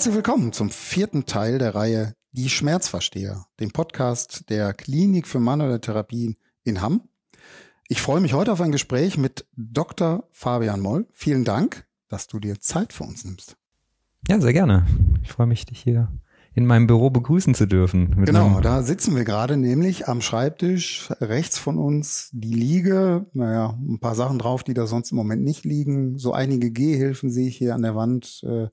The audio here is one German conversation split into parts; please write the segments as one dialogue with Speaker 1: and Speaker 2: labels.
Speaker 1: Herzlich willkommen zum vierten Teil der Reihe Die Schmerzversteher, dem Podcast der Klinik für manuelle Therapien in Hamm. Ich freue mich heute auf ein Gespräch mit Dr. Fabian Moll. Vielen Dank, dass du dir Zeit für uns nimmst.
Speaker 2: Ja, sehr gerne. Ich freue mich, dich hier in meinem Büro begrüßen zu dürfen.
Speaker 1: Genau, da sitzen wir gerade nämlich am Schreibtisch rechts von uns die Liege, naja, ein paar Sachen drauf, die da sonst im Moment nicht liegen. So einige Gehhilfen sehe ich hier an der Wand, äh,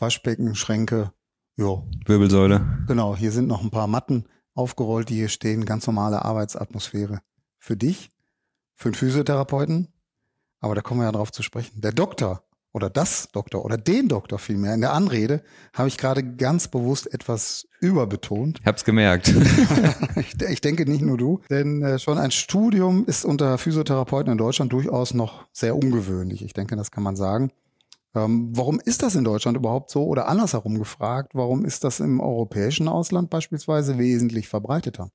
Speaker 1: Waschbecken, Schränke, jo.
Speaker 2: Wirbelsäule.
Speaker 1: Genau, hier sind noch ein paar Matten aufgerollt, die hier stehen, ganz normale Arbeitsatmosphäre für dich, für einen Physiotherapeuten. Aber da kommen wir ja drauf zu sprechen. Der Doktor oder das Doktor oder den Doktor vielmehr. In der Anrede habe ich gerade ganz bewusst etwas überbetont.
Speaker 2: Ich hab's gemerkt.
Speaker 1: ich, ich, denke nicht nur du, denn äh, schon ein Studium ist unter Physiotherapeuten in Deutschland durchaus noch sehr ungewöhnlich. Ich denke, das kann man sagen. Ähm, warum ist das in Deutschland überhaupt so? Oder andersherum gefragt, warum ist das im europäischen Ausland beispielsweise wesentlich verbreiteter?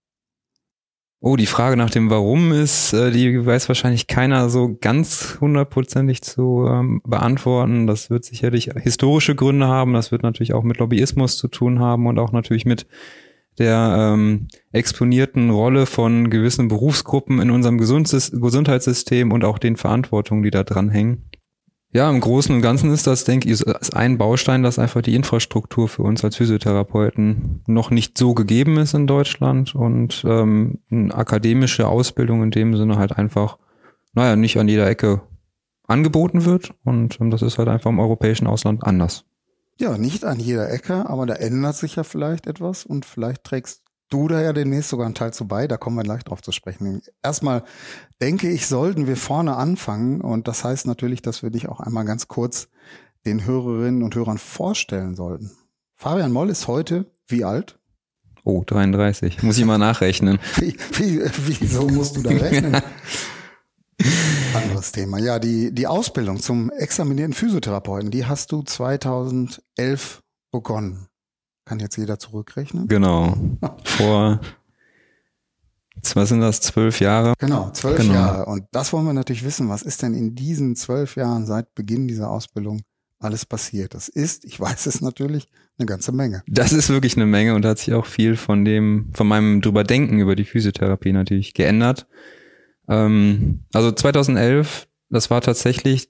Speaker 2: Oh, die Frage nach dem Warum ist, äh, die weiß wahrscheinlich keiner so ganz hundertprozentig zu ähm, beantworten. Das wird sicherlich historische Gründe haben. Das wird natürlich auch mit Lobbyismus zu tun haben und auch natürlich mit der ähm, exponierten Rolle von gewissen Berufsgruppen in unserem Gesundheitssystem und auch den Verantwortungen, die da dranhängen. Ja, im Großen und Ganzen ist das, denke ich, ist ein Baustein, dass einfach die Infrastruktur für uns als Physiotherapeuten noch nicht so gegeben ist in Deutschland und ähm, eine akademische Ausbildung in dem Sinne halt einfach, naja, nicht an jeder Ecke angeboten wird und ähm, das ist halt einfach im europäischen Ausland anders.
Speaker 1: Ja, nicht an jeder Ecke, aber da ändert sich ja vielleicht etwas und vielleicht trägst du da ja demnächst sogar einen Teil zu bei, da kommen wir gleich drauf zu sprechen. Erstmal denke ich, sollten wir vorne anfangen und das heißt natürlich, dass wir dich auch einmal ganz kurz den Hörerinnen und Hörern vorstellen sollten. Fabian Moll ist heute wie alt?
Speaker 2: Oh, 33. Muss ich mal nachrechnen.
Speaker 1: wie, wie, wieso musst du da rechnen? Anderes Thema. Ja, die, die Ausbildung zum examinierten Physiotherapeuten, die hast du 2011 begonnen. Kann jetzt jeder zurückrechnen?
Speaker 2: Genau. Vor, was sind das, zwölf Jahre?
Speaker 1: Genau, zwölf genau. Jahre. Und das wollen wir natürlich wissen. Was ist denn in diesen zwölf Jahren seit Beginn dieser Ausbildung alles passiert? Das ist, ich weiß es natürlich, eine ganze Menge.
Speaker 2: Das ist wirklich eine Menge und hat sich auch viel von dem, von meinem drüber denken über die Physiotherapie natürlich geändert. Ähm, also 2011, das war tatsächlich,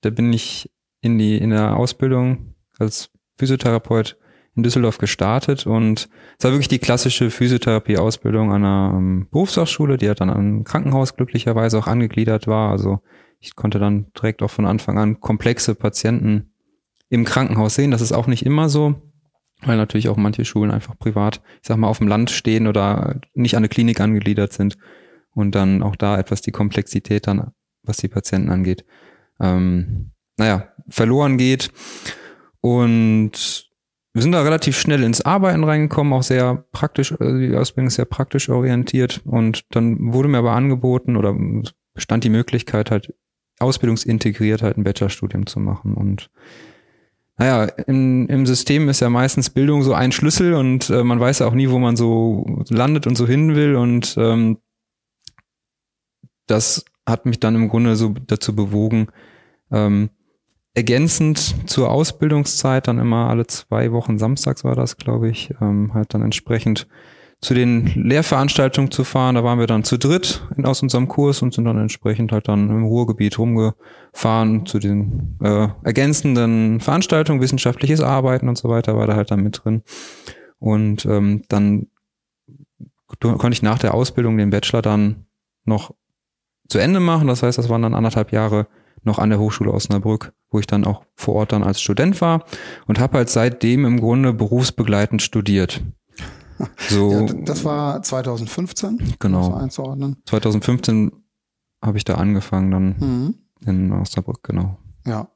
Speaker 2: da bin ich in die, in der Ausbildung als Physiotherapeut in Düsseldorf gestartet und es war wirklich die klassische Physiotherapie-Ausbildung an einer ähm, Berufsfachschule, die hat dann am Krankenhaus glücklicherweise auch angegliedert war. Also ich konnte dann direkt auch von Anfang an komplexe Patienten im Krankenhaus sehen. Das ist auch nicht immer so, weil natürlich auch manche Schulen einfach privat, ich sag mal, auf dem Land stehen oder nicht an eine Klinik angegliedert sind und dann auch da etwas die Komplexität dann, was die Patienten angeht, ähm, naja, verloren geht. Und wir sind da relativ schnell ins Arbeiten reingekommen, auch sehr praktisch, äh, die Ausbildung ist sehr praktisch orientiert. Und dann wurde mir aber angeboten oder bestand die Möglichkeit halt ausbildungsintegriert halt ein Bachelorstudium zu machen. Und naja, in, im System ist ja meistens Bildung so ein Schlüssel und äh, man weiß ja auch nie, wo man so landet und so hin will. Und ähm, das hat mich dann im Grunde so dazu bewogen, ähm, ergänzend zur Ausbildungszeit dann immer alle zwei Wochen samstags war das, glaube ich, ähm, halt dann entsprechend zu den Lehrveranstaltungen zu fahren. Da waren wir dann zu dritt aus unserem Kurs und sind dann entsprechend halt dann im Ruhrgebiet rumgefahren zu den äh, ergänzenden Veranstaltungen, wissenschaftliches Arbeiten und so weiter war da halt dann mit drin. Und ähm, dann konnte ich nach der Ausbildung den Bachelor dann noch zu Ende machen. Das heißt, das waren dann anderthalb Jahre noch an der Hochschule Osnabrück, wo ich dann auch vor Ort dann als Student war und habe halt seitdem im Grunde berufsbegleitend studiert.
Speaker 1: So, ja, das war 2015,
Speaker 2: genau. Um einzuordnen. 2015 habe ich da angefangen dann mhm. in Osnabrück, genau.
Speaker 1: Ja.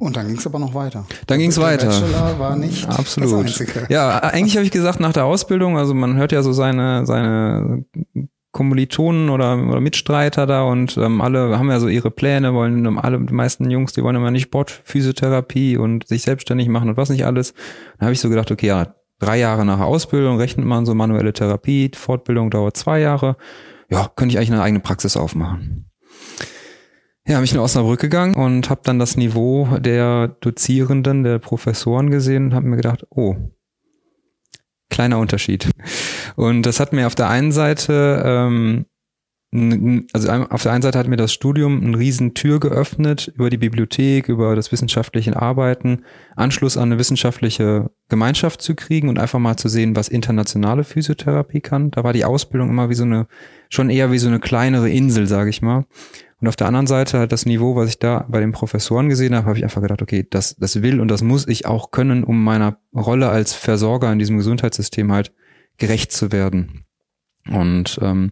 Speaker 1: Und dann ging es aber noch weiter.
Speaker 2: Dann ging es weiter.
Speaker 1: Bachelor war nicht
Speaker 2: Absolut. Das Ja, eigentlich habe ich gesagt nach der Ausbildung, also man hört ja so seine seine Kommilitonen oder, oder Mitstreiter da und ähm, alle haben ja so ihre Pläne, wollen alle, die meisten Jungs, die wollen immer nicht Sportphysiotherapie und sich selbstständig machen und was nicht alles. Dann habe ich so gedacht, okay, ja, drei Jahre nach Ausbildung rechnet man so manuelle Therapie, Fortbildung dauert zwei Jahre. Ja, könnte ich eigentlich eine eigene Praxis aufmachen. ja, bin ich nach Osnabrück gegangen und habe dann das Niveau der Dozierenden, der Professoren gesehen und habe mir gedacht, oh, kleiner Unterschied. Und das hat mir auf der einen Seite ähm, also auf der einen Seite hat mir das Studium eine riesen Tür geöffnet über die Bibliothek, über das wissenschaftliche Arbeiten, Anschluss an eine wissenschaftliche Gemeinschaft zu kriegen und einfach mal zu sehen, was internationale Physiotherapie kann. Da war die Ausbildung immer wie so eine, schon eher wie so eine kleinere Insel, sage ich mal. Und auf der anderen Seite halt das Niveau, was ich da bei den Professoren gesehen habe, habe ich einfach gedacht, okay, das, das will und das muss ich auch können, um meiner Rolle als Versorger in diesem Gesundheitssystem halt gerecht zu werden. Und ähm,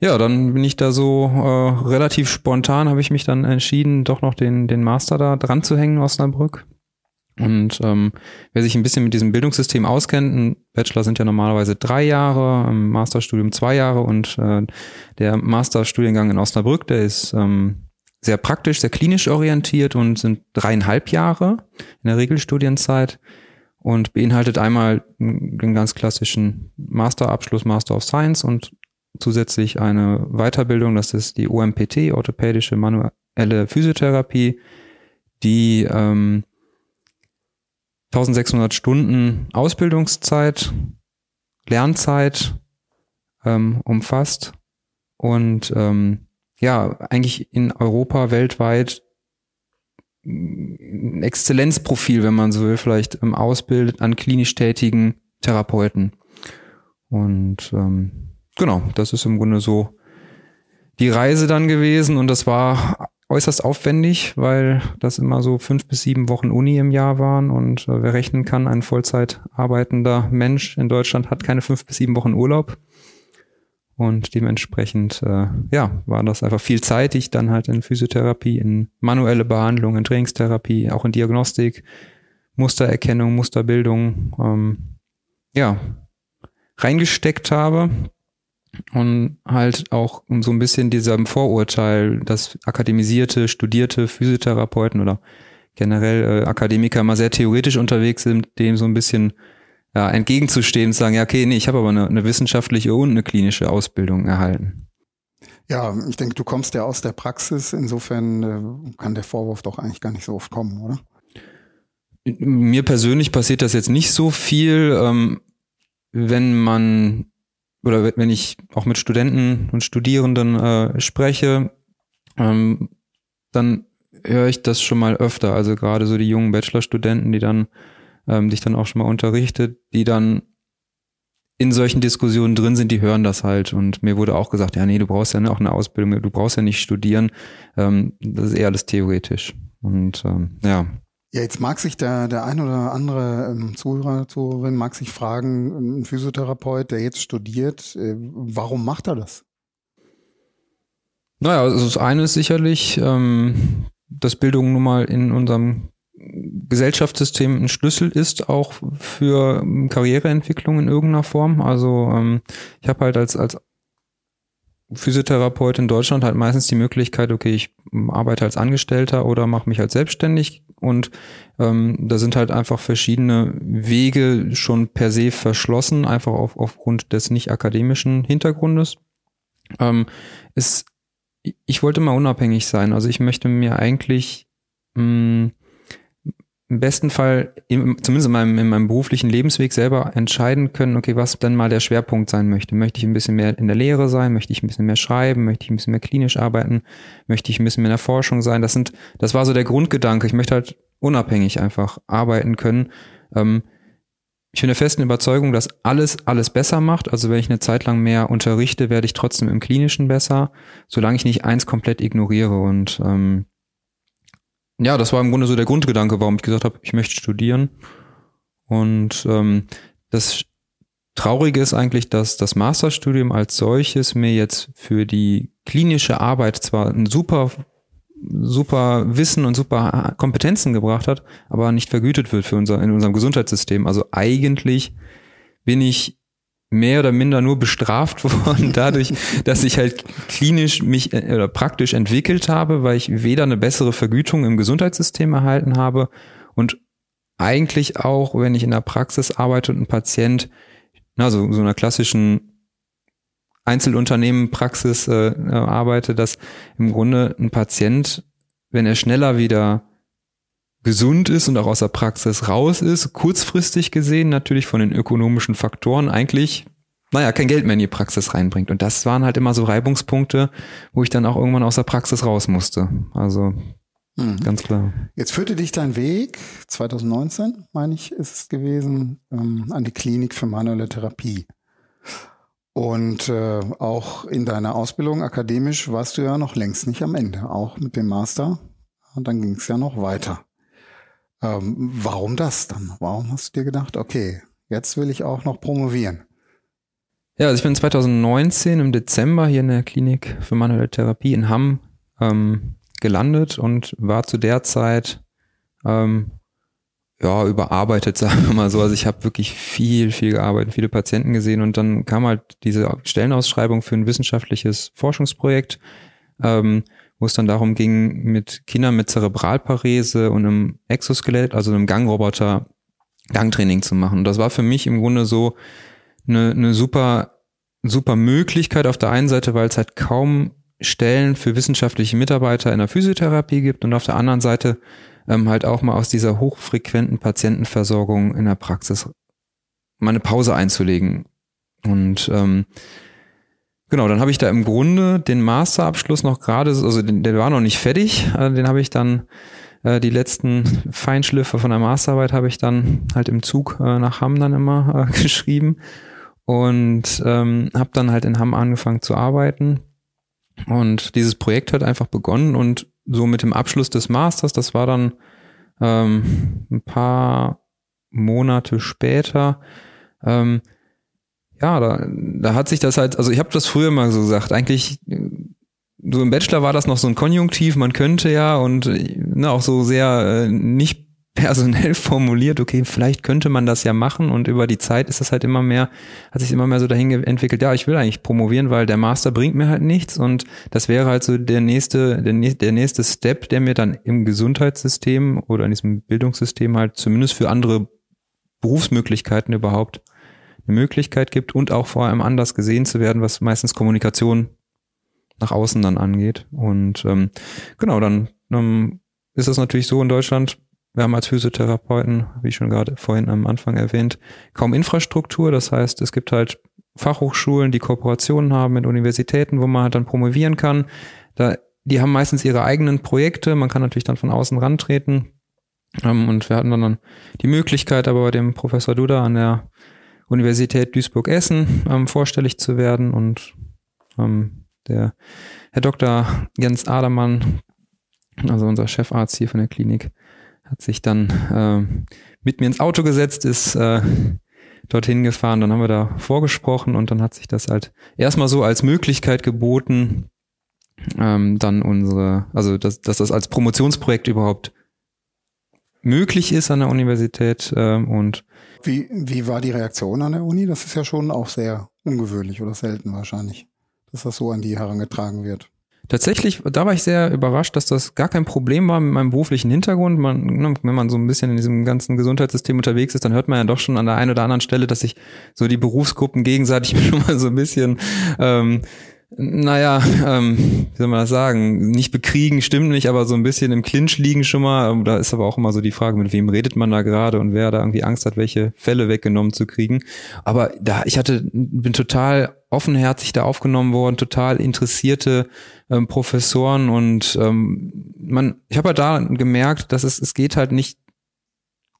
Speaker 2: ja, dann bin ich da so äh, relativ spontan, habe ich mich dann entschieden, doch noch den, den Master da dran zu hängen, Osnabrück. Und ähm, wer sich ein bisschen mit diesem Bildungssystem auskennt, ein Bachelor sind ja normalerweise drei Jahre, ein Masterstudium zwei Jahre und äh, der Masterstudiengang in Osnabrück, der ist ähm, sehr praktisch, sehr klinisch orientiert und sind dreieinhalb Jahre in der Regelstudienzeit und beinhaltet einmal den ganz klassischen Masterabschluss, Master of Science und zusätzlich eine Weiterbildung, das ist die OMPT, orthopädische manuelle Physiotherapie, die ähm, 1600 Stunden Ausbildungszeit, Lernzeit ähm, umfasst und ähm, ja, eigentlich in Europa weltweit ein Exzellenzprofil, wenn man so will, vielleicht ähm, ausbildet an klinisch tätigen Therapeuten. Und ähm, genau, das ist im Grunde so die Reise dann gewesen und das war äußerst aufwendig, weil das immer so fünf bis sieben Wochen Uni im Jahr waren und äh, wer rechnen kann, ein Vollzeit arbeitender Mensch in Deutschland hat keine fünf bis sieben Wochen Urlaub. Und dementsprechend, äh, ja, war das einfach viel Zeit, ich dann halt in Physiotherapie, in manuelle Behandlung, in Trainingstherapie, auch in Diagnostik, Mustererkennung, Musterbildung, ähm, ja, reingesteckt habe. Und halt auch so ein bisschen diesem Vorurteil, dass akademisierte, studierte Physiotherapeuten oder generell äh, Akademiker mal sehr theoretisch unterwegs sind, dem so ein bisschen ja, entgegenzustehen und sagen, ja, okay, nee, ich habe aber eine, eine wissenschaftliche und eine klinische Ausbildung erhalten.
Speaker 1: Ja, ich denke, du kommst ja aus der Praxis, insofern äh, kann der Vorwurf doch eigentlich gar nicht so oft kommen, oder?
Speaker 2: Mir persönlich passiert das jetzt nicht so viel. Ähm, wenn man oder wenn ich auch mit Studenten und Studierenden äh, spreche, ähm, dann höre ich das schon mal öfter. Also gerade so die jungen Bachelorstudenten, die dann, ähm, die ich dann auch schon mal unterrichtet, die dann in solchen Diskussionen drin sind, die hören das halt. Und mir wurde auch gesagt, ja, nee, du brauchst ja auch eine Ausbildung, du brauchst ja nicht studieren. Ähm, das ist eher alles theoretisch. Und ähm, ja,
Speaker 1: ja, jetzt mag sich der, der ein oder andere ähm, Zuhörer, Zuhörerin mag sich fragen, ein Physiotherapeut, der jetzt studiert, äh, warum macht er das?
Speaker 2: Naja, also das eine ist sicherlich, ähm, dass Bildung nun mal in unserem Gesellschaftssystem ein Schlüssel ist, auch für Karriereentwicklung in irgendeiner Form. Also ähm, ich habe halt als, als Physiotherapeut in Deutschland halt meistens die Möglichkeit, okay, ich arbeite als Angestellter oder mache mich als selbstständig und ähm, da sind halt einfach verschiedene Wege schon per se verschlossen, einfach auf, aufgrund des nicht akademischen Hintergrundes. Ähm, ist, ich wollte mal unabhängig sein, also ich möchte mir eigentlich mh, mm, im besten Fall, im, zumindest in meinem, in meinem beruflichen Lebensweg selber entscheiden können, okay, was dann mal der Schwerpunkt sein möchte. Möchte ich ein bisschen mehr in der Lehre sein? Möchte ich ein bisschen mehr schreiben? Möchte ich ein bisschen mehr klinisch arbeiten? Möchte ich ein bisschen mehr in der Forschung sein? Das sind, das war so der Grundgedanke. Ich möchte halt unabhängig einfach arbeiten können. Ähm, ich bin der festen Überzeugung, dass alles alles besser macht. Also wenn ich eine Zeit lang mehr unterrichte, werde ich trotzdem im Klinischen besser, solange ich nicht eins komplett ignoriere. Und ähm, ja, das war im Grunde so der Grundgedanke, warum ich gesagt habe, ich möchte studieren. Und ähm, das Traurige ist eigentlich, dass das Masterstudium als solches mir jetzt für die klinische Arbeit zwar ein super super Wissen und super Kompetenzen gebracht hat, aber nicht vergütet wird für unser in unserem Gesundheitssystem. Also eigentlich bin ich mehr oder minder nur bestraft worden dadurch, dass ich halt klinisch mich äh, oder praktisch entwickelt habe, weil ich weder eine bessere Vergütung im Gesundheitssystem erhalten habe und eigentlich auch, wenn ich in der Praxis arbeite und ein Patient, na, so, so einer klassischen Einzelunternehmen Praxis äh, äh, arbeite, dass im Grunde ein Patient, wenn er schneller wieder gesund ist und auch aus der Praxis raus ist, kurzfristig gesehen natürlich von den ökonomischen Faktoren eigentlich, naja, kein Geld mehr in die Praxis reinbringt. Und das waren halt immer so Reibungspunkte, wo ich dann auch irgendwann aus der Praxis raus musste. Also mhm. ganz klar.
Speaker 1: Jetzt führte dich dein Weg, 2019, meine ich, ist es gewesen, ähm, an die Klinik für manuelle Therapie. Und äh, auch in deiner Ausbildung akademisch warst du ja noch längst nicht am Ende, auch mit dem Master. Und dann ging es ja noch weiter. Ähm, warum das dann? Warum hast du dir gedacht, okay, jetzt will ich auch noch promovieren?
Speaker 2: Ja, also ich bin 2019 im Dezember hier in der Klinik für manuelle Therapie in Hamm ähm, gelandet und war zu der Zeit ähm, ja, überarbeitet, sagen wir mal so. Also ich habe wirklich viel, viel gearbeitet, viele Patienten gesehen und dann kam halt diese Stellenausschreibung für ein wissenschaftliches Forschungsprojekt, ähm, wo es dann darum ging, mit Kindern mit Zerebralparese und einem Exoskelett, also einem Gangroboter, Gangtraining zu machen. Und das war für mich im Grunde so eine, eine super, super Möglichkeit auf der einen Seite, weil es halt kaum Stellen für wissenschaftliche Mitarbeiter in der Physiotherapie gibt und auf der anderen Seite ähm, halt auch mal aus dieser hochfrequenten Patientenversorgung in der Praxis mal eine Pause einzulegen. Und ähm, genau, dann habe ich da im Grunde den Masterabschluss noch gerade, also den, der war noch nicht fertig, äh, den habe ich dann äh, die letzten Feinschliffe von der Masterarbeit habe ich dann halt im Zug äh, nach Hamm dann immer äh, geschrieben und ähm, habe dann halt in Hamm angefangen zu arbeiten. Und dieses Projekt hat einfach begonnen und so mit dem Abschluss des Masters, das war dann ähm, ein paar Monate später, ähm, ja, da, da hat sich das halt, also ich habe das früher mal so gesagt, eigentlich so im Bachelor war das noch so ein Konjunktiv, man könnte ja und ne, auch so sehr äh, nicht personell formuliert, okay, vielleicht könnte man das ja machen und über die Zeit ist das halt immer mehr, hat sich immer mehr so dahin entwickelt, ja, ich will eigentlich promovieren, weil der Master bringt mir halt nichts und das wäre halt so der nächste, der, der nächste Step, der mir dann im Gesundheitssystem oder in diesem Bildungssystem halt zumindest für andere Berufsmöglichkeiten überhaupt eine Möglichkeit gibt und auch vor allem anders gesehen zu werden, was meistens Kommunikation nach außen dann angeht. Und ähm, genau, dann ähm, ist das natürlich so in Deutschland, wir haben als Physiotherapeuten, wie schon gerade vorhin am Anfang erwähnt, kaum Infrastruktur. Das heißt, es gibt halt Fachhochschulen, die Kooperationen haben mit Universitäten, wo man halt dann promovieren kann. Da, die haben meistens ihre eigenen Projekte. Man kann natürlich dann von außen rantreten. Ähm, und wir hatten dann die Möglichkeit, aber bei dem Professor Duda an der Universität Duisburg-Essen ähm, vorstellig zu werden. Und ähm, der Herr Dr. Jens Adermann, also unser Chefarzt hier von der Klinik, hat sich dann äh, mit mir ins Auto gesetzt, ist äh, dorthin gefahren, dann haben wir da vorgesprochen und dann hat sich das halt erstmal so als Möglichkeit geboten, ähm, dann unsere, also dass, dass das als Promotionsprojekt überhaupt möglich ist an der Universität ähm, und
Speaker 1: wie, wie war die Reaktion an der Uni? Das ist ja schon auch sehr ungewöhnlich oder selten wahrscheinlich, dass das so an die herangetragen wird.
Speaker 2: Tatsächlich, da war ich sehr überrascht, dass das gar kein Problem war mit meinem beruflichen Hintergrund. Man, ne, wenn man so ein bisschen in diesem ganzen Gesundheitssystem unterwegs ist, dann hört man ja doch schon an der einen oder anderen Stelle, dass sich so die Berufsgruppen gegenseitig schon mal so ein bisschen ähm, naja, ähm, wie soll man das sagen, nicht bekriegen stimmt nicht, aber so ein bisschen im Clinch liegen schon mal. Da ist aber auch immer so die Frage, mit wem redet man da gerade und wer da irgendwie Angst hat, welche Fälle weggenommen zu kriegen. Aber da, ich hatte, bin total offenherzig da aufgenommen worden, total interessierte ähm, Professoren und ähm, man, ich habe halt da gemerkt, dass es, es geht halt nicht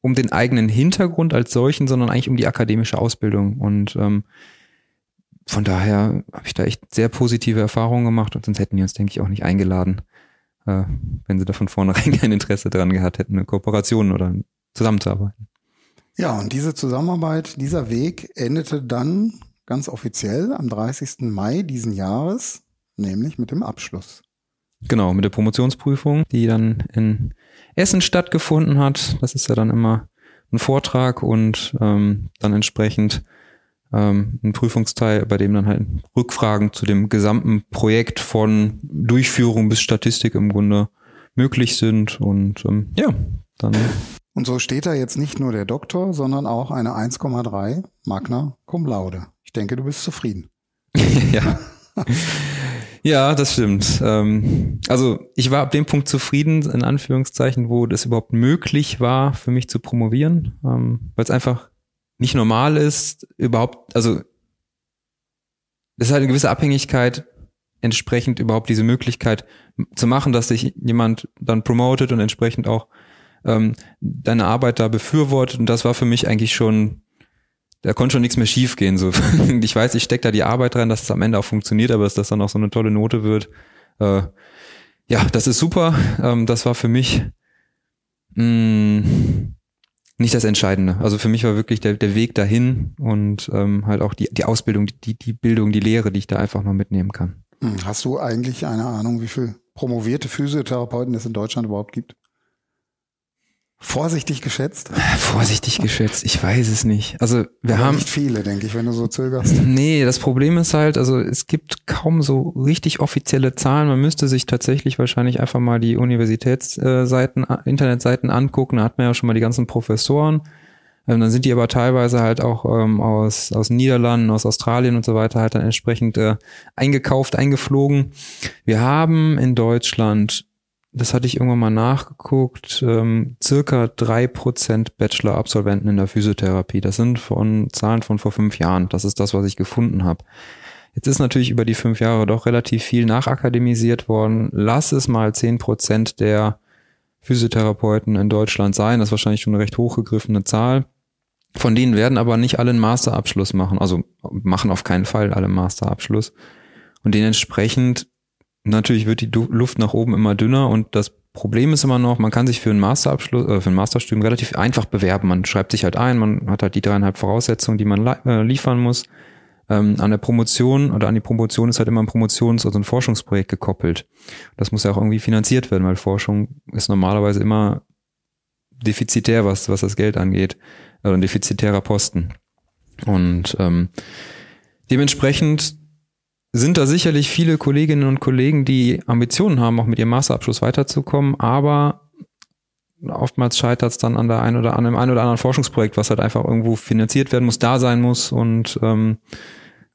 Speaker 2: um den eigenen Hintergrund als solchen, sondern eigentlich um die akademische Ausbildung und ähm, von daher habe ich da echt sehr positive Erfahrungen gemacht und sonst hätten die uns, denke ich, auch nicht eingeladen, äh, wenn sie da von vornherein kein Interesse daran gehabt hätten, eine Kooperation oder zusammenzuarbeiten.
Speaker 1: Ja, und diese Zusammenarbeit, dieser Weg endete dann ganz offiziell am 30. Mai diesen Jahres, nämlich mit dem Abschluss.
Speaker 2: Genau, mit der Promotionsprüfung, die dann in Essen stattgefunden hat. Das ist ja dann immer ein Vortrag und ähm, dann entsprechend ähm, ein Prüfungsteil, bei dem dann halt Rückfragen zu dem gesamten Projekt von Durchführung bis Statistik im Grunde möglich sind. Und ähm, ja, dann.
Speaker 1: Und so steht da jetzt nicht nur der Doktor, sondern auch eine 1,3 Magna Cum Laude. Ich denke, du bist zufrieden.
Speaker 2: ja. Ja, das stimmt. Ähm, also ich war ab dem Punkt zufrieden, in Anführungszeichen, wo das überhaupt möglich war, für mich zu promovieren, ähm, weil es einfach nicht normal ist, überhaupt, also es ist halt eine gewisse Abhängigkeit, entsprechend überhaupt diese Möglichkeit zu machen, dass sich jemand dann promotet und entsprechend auch ähm, deine Arbeit da befürwortet. Und das war für mich eigentlich schon, da konnte schon nichts mehr schiefgehen. So. ich weiß, ich stecke da die Arbeit rein, dass es am Ende auch funktioniert, aber dass das dann auch so eine tolle Note wird. Äh, ja, das ist super. Ähm, das war für mich mh, mm, nicht das Entscheidende. Also für mich war wirklich der, der Weg dahin und ähm, halt auch die, die Ausbildung, die, die Bildung, die Lehre, die ich da einfach noch mitnehmen kann.
Speaker 1: Hm, hast du eigentlich eine Ahnung, wie viele promovierte Physiotherapeuten es in Deutschland überhaupt gibt? Vorsichtig geschätzt?
Speaker 2: Vorsichtig geschätzt, ich weiß es nicht. Also wir Aber haben
Speaker 1: nicht viele, denke ich, wenn du so zögerst.
Speaker 2: Nee, das Problem ist halt, also es gibt kaum so richtig offizielle Zahlen. Man müsste sich tatsächlich wahrscheinlich einfach mal die Universitätsseiten, Internetseiten angucken. Da hat man ja schon mal die ganzen Professoren. Ähm, dann sind die aber teilweise halt auch ähm, aus, aus Niederlanden, aus Australien und so weiter halt dann entsprechend äh, eingekauft, eingeflogen. Wir haben in Deutschland das hatte ich irgendwann mal nachgeguckt, ähm, circa drei Prozent Bachelor-Absolventen in der Physiotherapie. Das sind von Zahlen von vor fünf Jahren. Das ist das, was ich gefunden habe. Jetzt ist natürlich über die fünf Jahre doch relativ viel nachakademisiert worden. Lass es mal zehn Prozent der Physiotherapeuten in Deutschland sein. Das ist wahrscheinlich schon eine recht hochgegriffene Zahl. Von denen werden aber nicht alle einen Masterabschluss machen. Also machen auf keinen Fall alle einen Masterabschluss. Und dementsprechend natürlich wird die Luft nach oben immer dünner und das Problem ist immer noch, man kann sich für einen Masterabschluss, äh, für ein Masterstudium relativ einfach bewerben. Man schreibt sich halt ein, man hat halt die dreieinhalb Voraussetzungen, die man äh, liefern muss. Ähm, an der Promotion oder an die Promotion ist halt immer ein Promotions- oder ein Forschungsprojekt gekoppelt. Das muss ja auch irgendwie finanziert werden, weil Forschung ist normalerweise immer defizitär, was, was das Geld angeht. Also ein defizitärer Posten. Und ähm, dementsprechend sind da sicherlich viele Kolleginnen und Kollegen, die Ambitionen haben, auch mit ihrem Masterabschluss weiterzukommen, aber oftmals scheitert es dann an der einen oder an einem einen oder anderen Forschungsprojekt, was halt einfach irgendwo finanziert werden muss, da sein muss und ähm,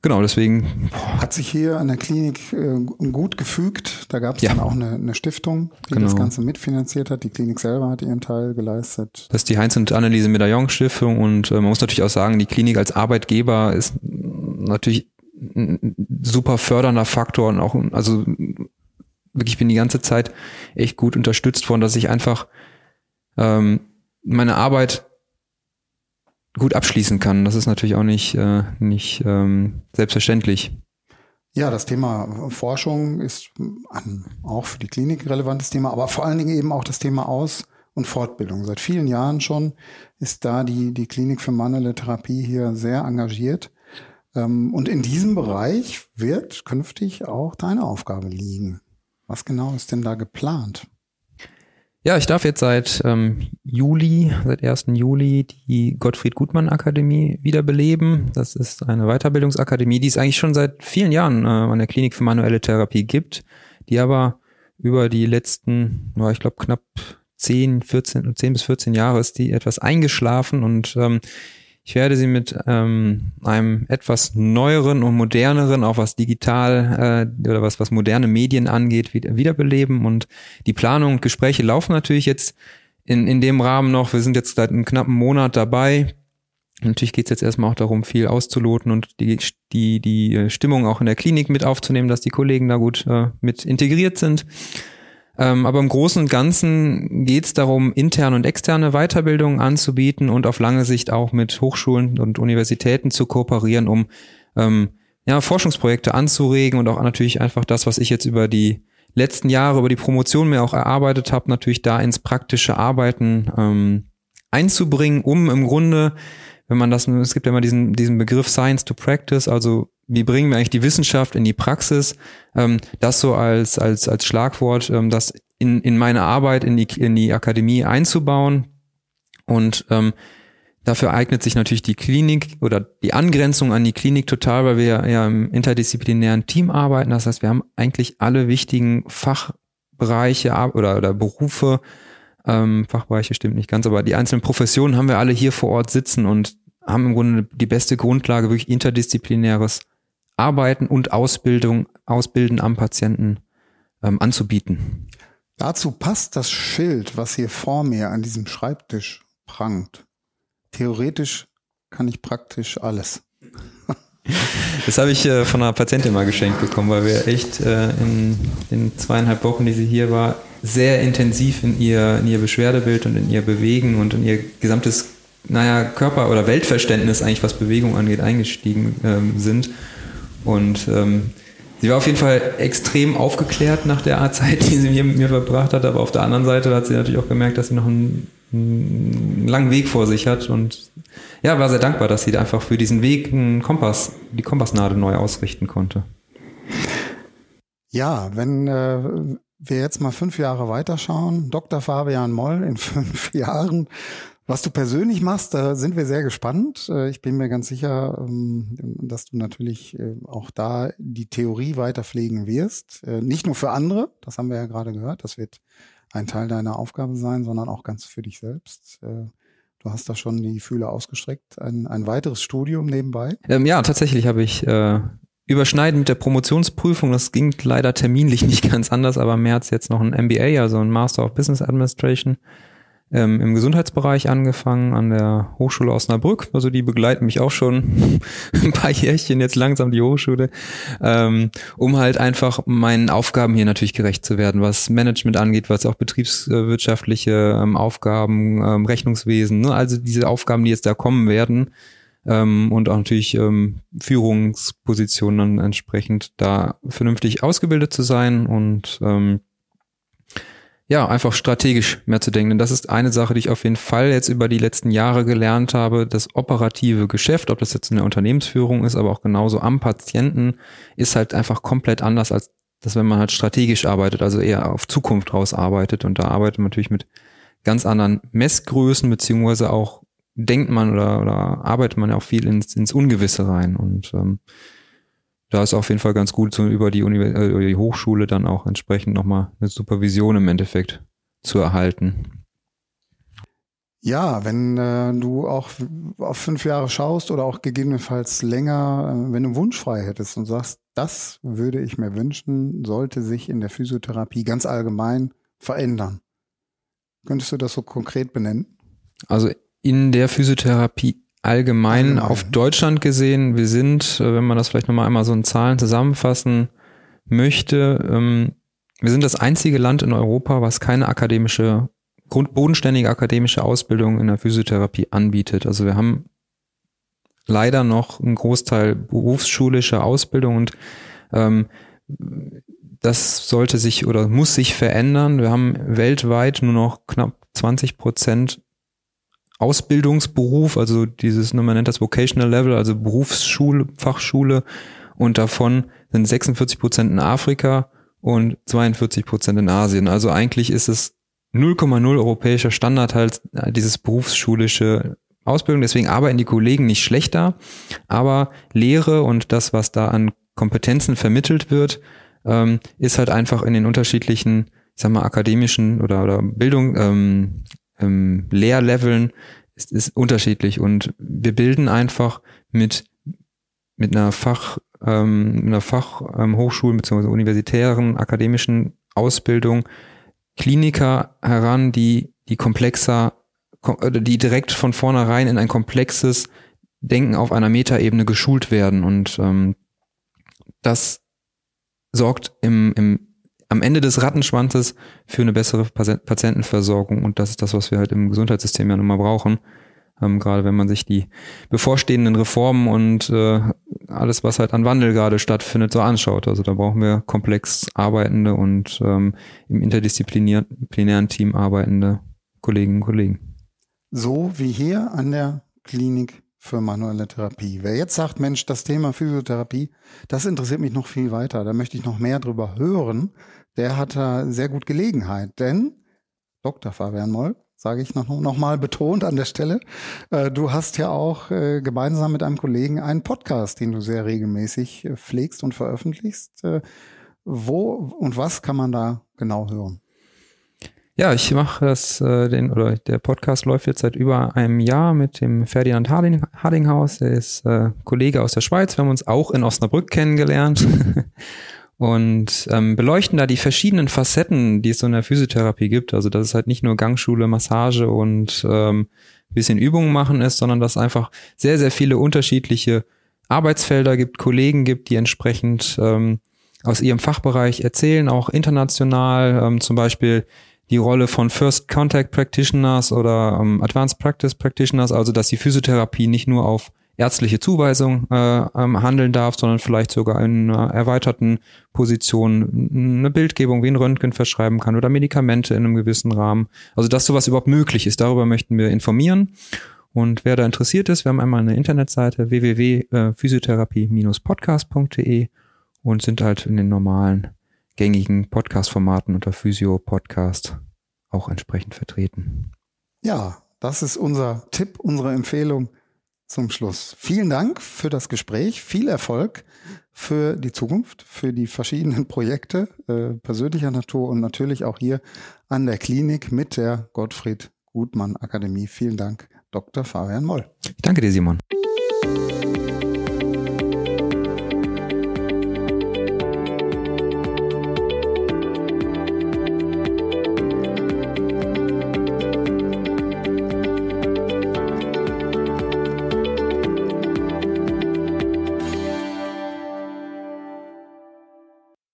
Speaker 2: genau deswegen
Speaker 1: hat sich hier an der Klinik äh, gut gefügt. Da gab es ja. dann auch eine, eine Stiftung, die genau. das Ganze mitfinanziert hat. Die Klinik selber hat ihren Teil geleistet.
Speaker 2: Das ist die Heinz und Anneliese Medaillon Stiftung und äh, man muss natürlich auch sagen, die Klinik als Arbeitgeber ist natürlich super fördernder Faktor und auch, also wirklich bin die ganze Zeit echt gut unterstützt worden, dass ich einfach ähm, meine Arbeit gut abschließen kann. Das ist natürlich auch nicht, äh, nicht ähm, selbstverständlich.
Speaker 1: Ja, das Thema Forschung ist ein auch für die Klinik relevantes Thema, aber vor allen Dingen eben auch das Thema Aus- und Fortbildung. Seit vielen Jahren schon ist da die, die Klinik für manuelle Therapie hier sehr engagiert. Ähm, und in diesem Bereich wird künftig auch deine Aufgabe liegen. Was genau ist denn da geplant?
Speaker 2: Ja, ich darf jetzt seit ähm, Juli, seit 1. Juli die Gottfried Gutmann Akademie wiederbeleben. Das ist eine Weiterbildungsakademie, die es eigentlich schon seit vielen Jahren äh, an der Klinik für manuelle Therapie gibt, die aber über die letzten, ja, ich glaube knapp 10, 14, 10 bis 14 Jahre ist die etwas eingeschlafen und ähm, ich werde sie mit ähm, einem etwas neueren und moderneren, auch was digital äh, oder was, was moderne Medien angeht, wieder, wiederbeleben. Und die Planung und Gespräche laufen natürlich jetzt in, in dem Rahmen noch. Wir sind jetzt seit einem knappen Monat dabei. Natürlich geht es jetzt erstmal auch darum, viel auszuloten und die, die, die Stimmung auch in der Klinik mit aufzunehmen, dass die Kollegen da gut äh, mit integriert sind. Ähm, aber im Großen und Ganzen geht es darum, interne und externe Weiterbildungen anzubieten und auf lange Sicht auch mit Hochschulen und Universitäten zu kooperieren, um ähm, ja, Forschungsprojekte anzuregen und auch natürlich einfach das, was ich jetzt über die letzten Jahre, über die Promotion mir auch erarbeitet habe, natürlich da ins praktische Arbeiten ähm, einzubringen, um im Grunde, wenn man das, es gibt ja immer diesen, diesen Begriff Science to Practice, also wie bringen wir eigentlich die Wissenschaft in die Praxis? Ähm, das so als, als, als Schlagwort, ähm, das in, in meine Arbeit, in die, in die Akademie einzubauen. Und ähm, dafür eignet sich natürlich die Klinik oder die Angrenzung an die Klinik total, weil wir ja im interdisziplinären Team arbeiten. Das heißt, wir haben eigentlich alle wichtigen Fachbereiche oder, oder Berufe, ähm, Fachbereiche stimmt nicht ganz, aber die einzelnen Professionen haben wir alle hier vor Ort sitzen und haben im Grunde die beste Grundlage, wirklich interdisziplinäres Arbeiten und Ausbildung, Ausbilden am Patienten ähm, anzubieten.
Speaker 1: Dazu passt das Schild, was hier vor mir an diesem Schreibtisch prangt. Theoretisch kann ich praktisch alles.
Speaker 2: Das habe ich äh, von einer Patientin mal geschenkt bekommen, weil wir echt äh, in den zweieinhalb Wochen, die sie hier war, sehr intensiv in ihr, in ihr Beschwerdebild und in ihr Bewegen und in ihr gesamtes, naja, Körper- oder Weltverständnis eigentlich, was Bewegung angeht, eingestiegen ähm, sind. Und ähm, sie war auf jeden Fall extrem aufgeklärt nach der Art Zeit, die sie mit mir verbracht hat, aber auf der anderen Seite hat sie natürlich auch gemerkt, dass sie noch einen, einen langen Weg vor sich hat und ja, war sehr dankbar, dass sie einfach für diesen Weg einen Kompass, die Kompassnadel neu ausrichten konnte.
Speaker 1: Ja, wenn äh, wir jetzt mal fünf Jahre weiterschauen, Dr. Fabian Moll in fünf Jahren, was du persönlich machst, da sind wir sehr gespannt. Äh, ich bin mir ganz sicher, ähm, dass du natürlich äh, auch da die Theorie weiter pflegen wirst. Äh, nicht nur für andere, das haben wir ja gerade gehört, das wird ein Teil deiner Aufgabe sein, sondern auch ganz für dich selbst. Du hast da schon die Fühler ausgestreckt. Ein, ein weiteres Studium nebenbei?
Speaker 2: Ähm, ja, tatsächlich habe ich äh, überschneiden mit der Promotionsprüfung. Das ging leider terminlich nicht ganz anders, aber im März jetzt noch ein MBA, also ein Master of Business Administration ähm, im Gesundheitsbereich angefangen an der Hochschule Osnabrück. Also die begleiten mich auch schon ein paar Jährchen jetzt langsam die Hochschule, ähm, um halt einfach meinen Aufgaben hier natürlich gerecht zu werden, was Management angeht, was auch betriebswirtschaftliche ähm, Aufgaben, ähm, Rechnungswesen, ne? also diese Aufgaben, die jetzt da kommen werden. Ähm, und auch natürlich ähm, Führungspositionen dann entsprechend da vernünftig ausgebildet zu sein und ja, einfach strategisch mehr zu denken. Denn das ist eine Sache, die ich auf jeden Fall jetzt über die letzten Jahre gelernt habe. Das operative Geschäft, ob das jetzt in der Unternehmensführung ist, aber auch genauso am Patienten, ist halt einfach komplett anders als das, wenn man halt strategisch arbeitet, also eher auf Zukunft raus arbeitet. Und da arbeitet man natürlich mit ganz anderen Messgrößen, beziehungsweise auch denkt man oder, oder arbeitet man ja auch viel ins, ins Ungewisse rein. Und ähm, da ist auf jeden Fall ganz gut, so über die, Univers äh, über die Hochschule dann auch entsprechend nochmal eine Supervision im Endeffekt zu erhalten.
Speaker 1: Ja, wenn äh, du auch auf fünf Jahre schaust oder auch gegebenenfalls länger, äh, wenn du wunschfrei hättest und sagst, das würde ich mir wünschen, sollte sich in der Physiotherapie ganz allgemein verändern. Könntest du das so konkret benennen?
Speaker 2: Also in der Physiotherapie allgemein, allgemein, auf Deutschland gesehen, wir sind, äh, wenn man das vielleicht nochmal einmal so in Zahlen zusammenfassen möchte, ähm, wir sind das einzige Land in Europa, was keine akademische, bodenständige akademische Ausbildung in der Physiotherapie anbietet. Also wir haben leider noch einen Großteil berufsschulischer Ausbildung und ähm, das sollte sich oder muss sich verändern. Wir haben weltweit nur noch knapp 20 Prozent Ausbildungsberuf, also dieses, man nennt das Vocational Level, also Berufsschule, Fachschule und davon sind 46 Prozent in Afrika und 42 Prozent in Asien. Also eigentlich ist es 0,0 europäischer Standard halt äh, dieses berufsschulische Ausbildung. Deswegen arbeiten die Kollegen nicht schlechter, aber Lehre und das, was da an Kompetenzen vermittelt wird, ähm, ist halt einfach in den unterschiedlichen, ich sag mal, akademischen oder, oder Bildung, ähm, ähm, Lehrleveln ist, ist unterschiedlich und wir bilden einfach mit mit einer Fach ähm, einer Fachhochschule ähm, bzw. universitären akademischen Ausbildung Kliniker heran, die die komplexer die direkt von vornherein in ein komplexes Denken auf einer Metaebene geschult werden und ähm, das sorgt im, im Ende des Rattenschwanzes für eine bessere Patientenversorgung. Und das ist das, was wir halt im Gesundheitssystem ja nun mal brauchen. Ähm, gerade wenn man sich die bevorstehenden Reformen und äh, alles, was halt an Wandel gerade stattfindet, so anschaut. Also da brauchen wir komplex arbeitende und ähm, im interdisziplinären Team arbeitende Kolleginnen und Kollegen.
Speaker 1: So wie hier an der Klinik für manuelle Therapie. Wer jetzt sagt, Mensch, das Thema Physiotherapie, das interessiert mich noch viel weiter, da möchte ich noch mehr drüber hören, der hat da sehr gut Gelegenheit. Denn, Dr. Fabian Moll, sage ich noch, noch mal betont an der Stelle, äh, du hast ja auch äh, gemeinsam mit einem Kollegen einen Podcast, den du sehr regelmäßig äh, pflegst und veröffentlichst. Äh, wo und was kann man da genau hören?
Speaker 2: Ja, ich mache das, äh, den, oder der Podcast läuft jetzt seit über einem Jahr mit dem Ferdinand Harding, Hardinghaus. Der ist äh, Kollege aus der Schweiz. Wir haben uns auch in Osnabrück kennengelernt und ähm, beleuchten da die verschiedenen Facetten, die es so in der Physiotherapie gibt. Also dass es halt nicht nur Gangschule, Massage und ähm, bisschen Übungen machen ist, sondern dass einfach sehr, sehr viele unterschiedliche Arbeitsfelder gibt, Kollegen gibt, die entsprechend ähm, aus ihrem Fachbereich erzählen, auch international, ähm, zum Beispiel die Rolle von First Contact Practitioners oder ähm, Advanced Practice Practitioners, also dass die Physiotherapie nicht nur auf ärztliche Zuweisung äh, ähm, handeln darf, sondern vielleicht sogar in einer erweiterten Position eine Bildgebung wie ein Röntgen verschreiben kann oder Medikamente in einem gewissen Rahmen. Also dass sowas überhaupt möglich ist, darüber möchten wir informieren. Und wer da interessiert ist, wir haben einmal eine Internetseite www.physiotherapie-podcast.de und sind halt in den normalen gängigen Podcast-Formaten unter Physio Podcast auch entsprechend vertreten.
Speaker 1: Ja, das ist unser Tipp, unsere Empfehlung zum Schluss. Vielen Dank für das Gespräch, viel Erfolg für die Zukunft, für die verschiedenen Projekte äh, persönlicher Natur und natürlich auch hier an der Klinik mit der Gottfried Gutmann Akademie. Vielen Dank, Dr. Fabian Moll.
Speaker 2: Ich danke dir, Simon.